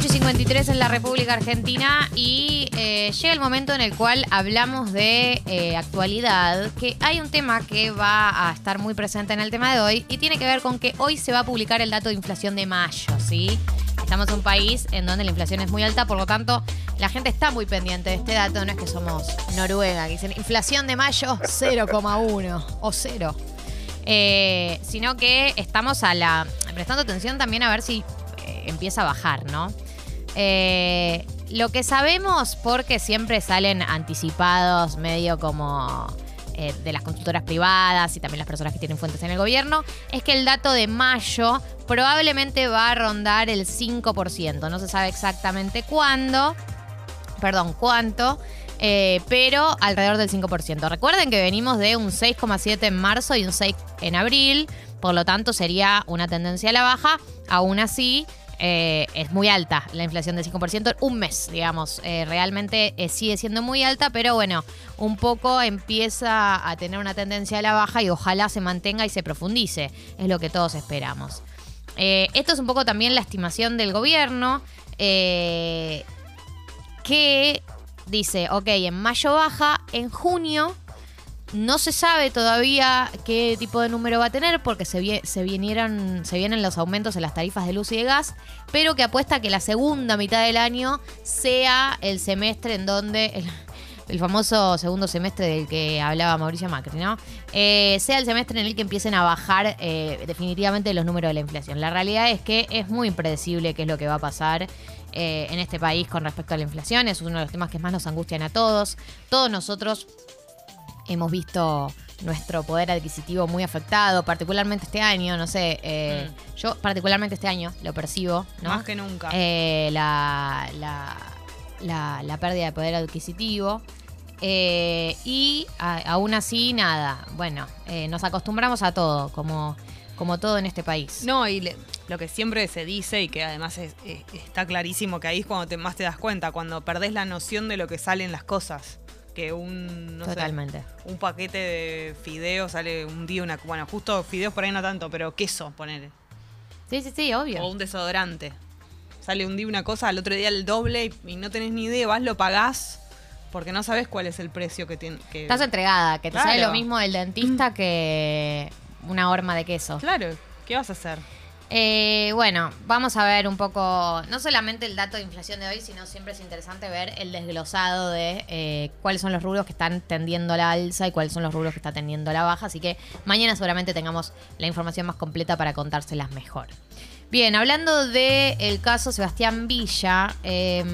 8.53 en la República Argentina y eh, llega el momento en el cual hablamos de eh, actualidad, que hay un tema que va a estar muy presente en el tema de hoy y tiene que ver con que hoy se va a publicar el dato de inflación de mayo, ¿sí? Estamos en un país en donde la inflación es muy alta, por lo tanto, la gente está muy pendiente de este dato, no es que somos Noruega, que dicen inflación de mayo 0,1 o 0. Eh, sino que estamos a la prestando atención también a ver si empieza a bajar, ¿no? Eh, lo que sabemos, porque siempre salen anticipados, medio como eh, de las consultoras privadas y también las personas que tienen fuentes en el gobierno, es que el dato de mayo probablemente va a rondar el 5%. No se sabe exactamente cuándo, perdón, cuánto. eh, pero alrededor del 5%. Recuerden que venimos de un 6,7 en marzo y un 6 en abril, por lo tanto sería una tendencia a la baja. Aún así, eh, es muy alta la inflación del 5%, un mes, digamos. Eh, realmente eh, sigue siendo muy alta, pero bueno, un poco empieza a tener una tendencia a la baja y ojalá se mantenga y se profundice. Es lo que todos esperamos. Esto es un poco también la estimación del gobierno, que dice, ok, en mayo baja, en junio no se sabe todavía qué tipo de número va a tener porque se, se, vienen los aumentos en las tarifas de luz y de gas, pero que apuesta que la segunda mitad del año sea el semestre en donde... El, el famoso segundo semestre del que hablaba Mauricio Macri, ¿no? Eh, sea el semestre en el que empiecen a bajar eh, definitivamente los números de la inflación. La realidad es que es muy impredecible qué es lo que va a pasar eh, en este país con respecto a la inflación. Es uno de los temas que más nos angustian a todos. Todos nosotros hemos visto nuestro poder adquisitivo muy afectado, particularmente este año, no sé, eh, yo particularmente este año lo percibo, ¿no? Más que nunca. Eh, la, la, la- la pérdida de poder adquisitivo. Eh, y a- aún así, nada, bueno, nos acostumbramos a todo, como, como todo en este país. No, y le- lo que siempre se dice y que además es- es- está clarísimo que ahí es cuando te, más te das cuenta, cuando perdés la noción de lo que salen las cosas. Que un, no sé, Totalmente. un paquete de fideos sale un día una... Bueno, justo fideos por ahí no tanto, pero queso, ponele. Sí, sí, sí, obvio. O un desodorante. Sale un día una cosa, al otro día el doble y, y no tenés ni idea, vas, lo pagás porque no sabes cuál es el precio que tiene. Que... Estás entregada, que te Claro. sale lo mismo del dentista que una horma de queso. Claro, ¿qué vas a hacer? Eh, bueno, vamos a ver un poco, no solamente el dato de inflación de hoy, sino siempre es interesante ver el desglosado de eh, cuáles son los rubros que están tendiendo la alza y cuáles son los rubros que están tendiendo la baja. Así que mañana seguramente tengamos la información más completa para contárselas mejor. Bien, hablando del caso Sebastián Villa, eh,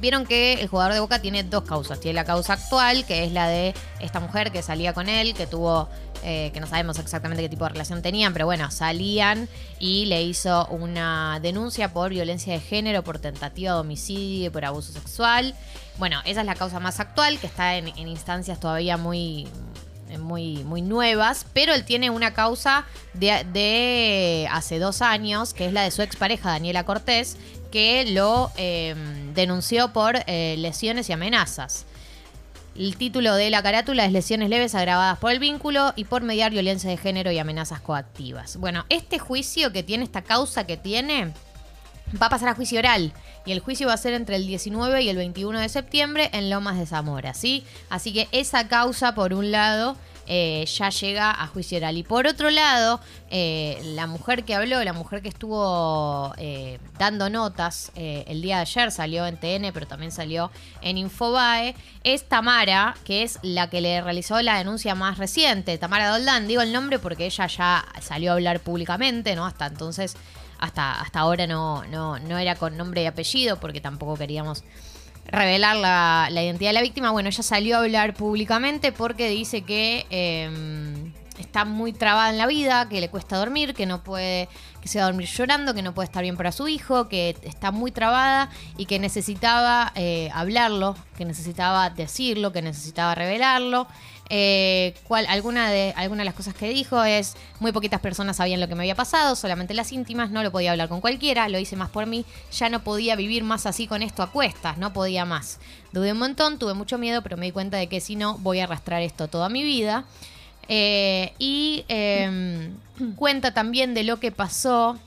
Vieron que el jugador de Boca tiene dos causas. Tiene la causa actual, que es la de esta mujer que salía con él, que tuvo, eh, que no sabemos exactamente qué tipo de relación tenían, pero bueno, salían y le hizo una denuncia por violencia de género, por tentativa de homicidio por abuso sexual. Bueno, esa es la causa más actual, que está en, instancias todavía muy, muy, muy nuevas, pero él tiene una causa de, de hace dos años, que es la de su expareja Daniela Cortés, que lo eh, denunció por eh, lesiones y amenazas. El título de la carátula es Lesiones leves agravadas por el vínculo y por mediar violencia de género y amenazas coactivas. Bueno, este juicio que tiene, esta causa que tiene, va a pasar a juicio oral. Y el juicio va a ser entre el 19 y el 21 de septiembre en Lomas de Zamora, ¿sí? Así que esa causa, por un lado, eh, ya llega a juicio oral. Y por otro lado, eh, la mujer que habló, la mujer que estuvo eh, dando notas el día de ayer, salió en TN, pero también salió en Infobae, es Tamara, que es la que le realizó la denuncia más reciente. Tamara Doldán, digo el nombre porque ella ya salió a hablar públicamente, ¿no? Hasta entonces hasta, hasta ahora no, no, no era con nombre y apellido porque tampoco queríamos revelar la, la identidad de la víctima. Bueno, ella salió a hablar públicamente porque dice que eh, está muy trabada en la vida, que le cuesta dormir, que no puede, se va a dormir llorando, que no puede estar bien para su hijo, que está muy trabada y que necesitaba eh, hablarlo, que necesitaba decirlo, que necesitaba revelarlo. Eh, cual, alguna, de, alguna de las cosas que dijo es, muy poquitas personas sabían lo que me había pasado, solamente las íntimas, no lo podía hablar con cualquiera, lo hice más por mí, ya no podía vivir más así con esto a cuestas, no podía más. Dudé un montón, tuve mucho miedo, pero me di cuenta de que si no, voy a arrastrar esto toda mi vida. Eh, y eh, cuenta también de lo que pasó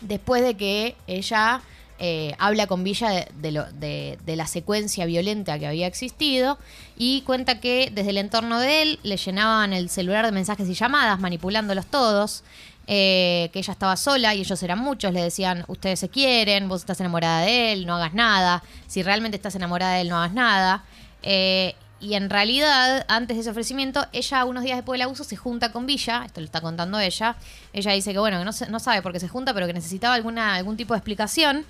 después de que ella eh, habla con Villa de la secuencia violenta que había existido y cuenta que desde el entorno de él le llenaban el celular de mensajes y llamadas, manipulándolos todos, eh, que ella estaba sola y ellos eran muchos, le decían, ustedes se quieren, vos estás enamorada de él, no hagas nada, si realmente estás enamorada de él, no hagas nada. Eh, y en realidad, antes de ese ofrecimiento, ella unos días después del abuso se junta con Villa, esto lo está contando ella, ella dice que bueno, que no, no sabe por qué se junta, pero que necesitaba alguna, algún tipo de explicación.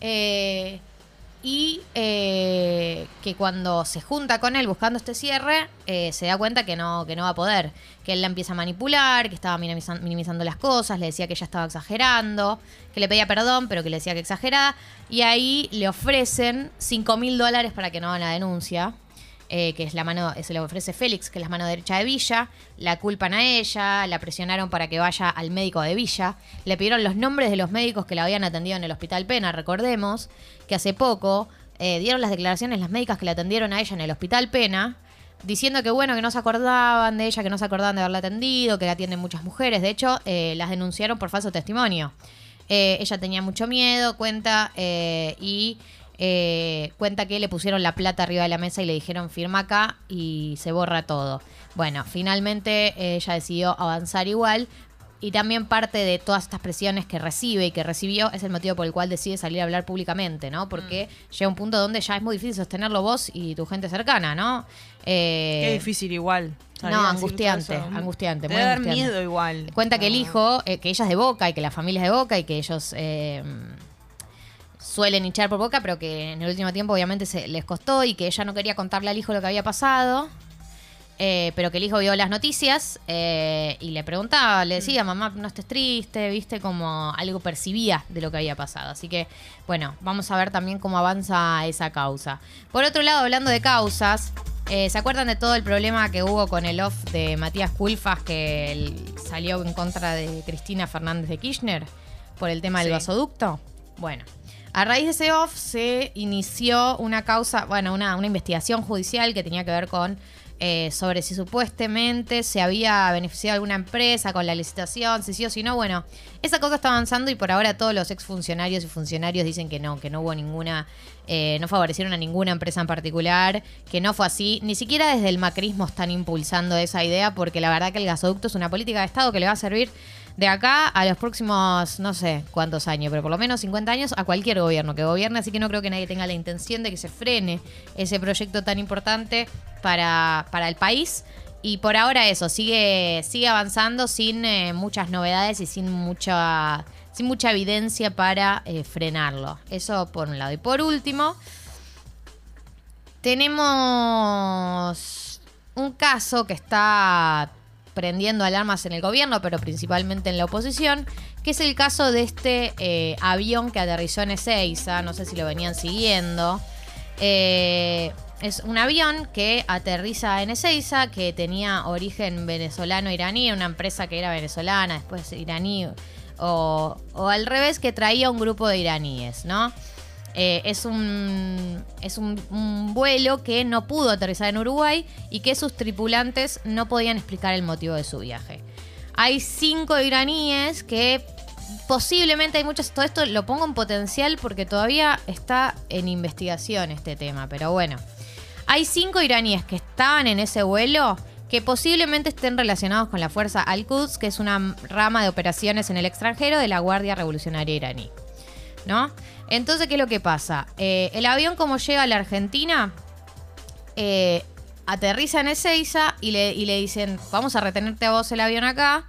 Eh, y eh, que cuando se junta con él buscando este cierre, eh, se da cuenta que no, que no va a poder. Que él la empieza a manipular, que estaba minimizan- minimizando las cosas, le decía que ella estaba exagerando, que le pedía perdón, pero que le decía que exageraba. Y ahí le ofrecen 5 mil dólares para que no haga la denuncia. Eh, que es la mano, se le ofrece Félix, que es la mano derecha de Villa, la culpan a ella, la presionaron para que vaya al médico de Villa, le pidieron los nombres de los médicos que la habían atendido en el Hospital Pena, recordemos que hace poco eh, dieron las declaraciones las médicas que la atendieron a ella en el Hospital Pena, diciendo que bueno, que no se acordaban de ella, que no se acordaban de haberla atendido, que la atienden muchas mujeres, de hecho eh, las denunciaron por falso testimonio. Ella tenía mucho miedo, cuenta, y eh, cuenta que le pusieron la plata arriba de la mesa y le dijeron firma acá y se borra todo. Bueno, finalmente eh, ella decidió avanzar igual. Y también parte de todas estas presiones que recibe y que recibió es el motivo por el cual decide salir a hablar públicamente, ¿no? Porque llega un punto donde ya es muy difícil sostenerlo vos y tu gente cercana, ¿no? Eh, Qué difícil igual. no, angustiante, angustiante, Te muy dar angustiante. miedo igual. Cuenta que el hijo, eh, que ella es de Boca y que la familia es de Boca y que ellos eh, suelen hinchar por Boca, pero que en el último tiempo obviamente se les costó y que ella no quería contarle al hijo lo que había pasado. eh, pero que el hijo vio las noticias eh, y le preguntaba, le decía, mamá, no estés triste, viste, como algo percibía de lo que había pasado. Así que, bueno, vamos a ver también cómo avanza esa causa. Por otro lado, hablando de causas, eh, ¿se acuerdan de todo el problema que hubo con el off de Matías Culfas que él salió en contra de Cristina Fernández de Kirchner por el tema del Sí. gasoducto? Bueno, a raíz de ese off se inició una causa, bueno, una, una investigación judicial que tenía que ver con eh, sobre si supuestamente se había beneficiado alguna empresa con la licitación, si sí o si no. Bueno, esa cosa está avanzando y por ahora todos los exfuncionarios y funcionarios dicen que no, que no hubo ninguna, eh, no favorecieron a ninguna empresa en particular, que no fue así. Ni siquiera desde el macrismo están impulsando esa idea porque la verdad que el gasoducto es una política de Estado que le va a servir de acá a los próximos, no sé cuántos años, pero por lo menos 50 años a cualquier gobierno que gobierne, así que no creo que nadie tenga la intención de que se frene ese proyecto tan importante para, para el país. Y por ahora eso, sigue, sigue avanzando sin eh, muchas novedades y sin mucha, sin mucha evidencia para eh, frenarlo. Eso por un lado. Y por último, tenemos un caso que está prendiendo alarmas en el gobierno, pero principalmente en la oposición, que es el caso de este eh, avión que aterrizó en Ezeiza, no sé si lo venían siguiendo. Eh, es un avión que aterriza en Ezeiza, que tenía origen venezolano-iraní, una empresa que era venezolana, después iraní, o, o al revés, que traía un grupo de iraníes, ¿no? Eh, es un, es un, vuelo que no pudo aterrizar en Uruguay y que sus tripulantes no podían explicar el motivo de su viaje. Hay cinco iraníes que posiblemente hay muchos. Todo esto lo pongo en potencial porque todavía está en investigación este tema, pero bueno. Hay cinco iraníes que estaban en ese vuelo que posiblemente estén relacionados con la fuerza Al-Quds, que es una rama de operaciones en el extranjero de la Guardia Revolucionaria iraní. ¿No? Entonces, ¿qué es lo que pasa? Eh, el avión, como llega a la Argentina, eh, aterriza en Ezeiza y le, y le dicen, vamos a retenerte a vos el avión acá,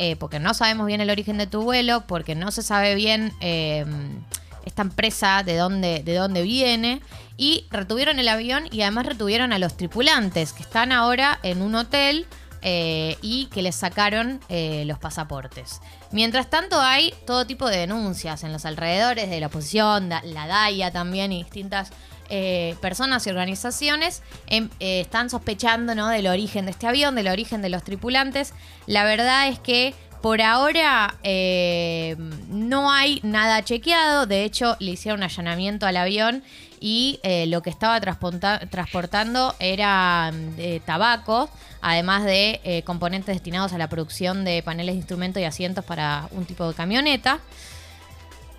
eh, porque no sabemos bien el origen de tu vuelo, porque no se sabe bien esta empresa de dónde, de dónde viene. Y retuvieron el avión y además retuvieron a los tripulantes, que están ahora en un hotel y que les sacaron los pasaportes. Mientras tanto hay todo tipo de denuncias en los alrededores de la oposición, la DAIA también y distintas eh, personas y organizaciones em, eh, están sospechando del origen de este avión, del origen de los tripulantes. La verdad es que por ahora eh, no hay nada chequeado. De hecho, le hicieron un allanamiento al avión y eh, lo que estaba transporta- transportando era mm, eh, tabaco, además de eh, componentes destinados a la producción de paneles de instrumentos y asientos para un tipo de camioneta.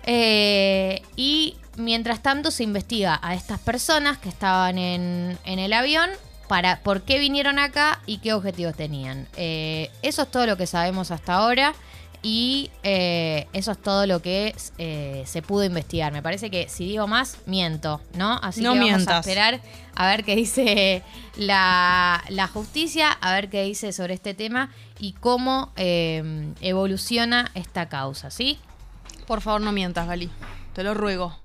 Y mientras tanto se investiga a estas personas que estaban en, el avión para por qué vinieron acá y qué objetivos tenían. Eso es todo lo que sabemos hasta ahora. Y eh, eso es todo lo que eh, se pudo investigar. Me parece que si digo más, miento, ¿no? Así No que vamos a esperar a ver qué dice la, la justicia, a ver qué dice sobre este tema y cómo eh, evoluciona esta causa, ¿sí? Por favor, no mientas, Gali. Te lo ruego.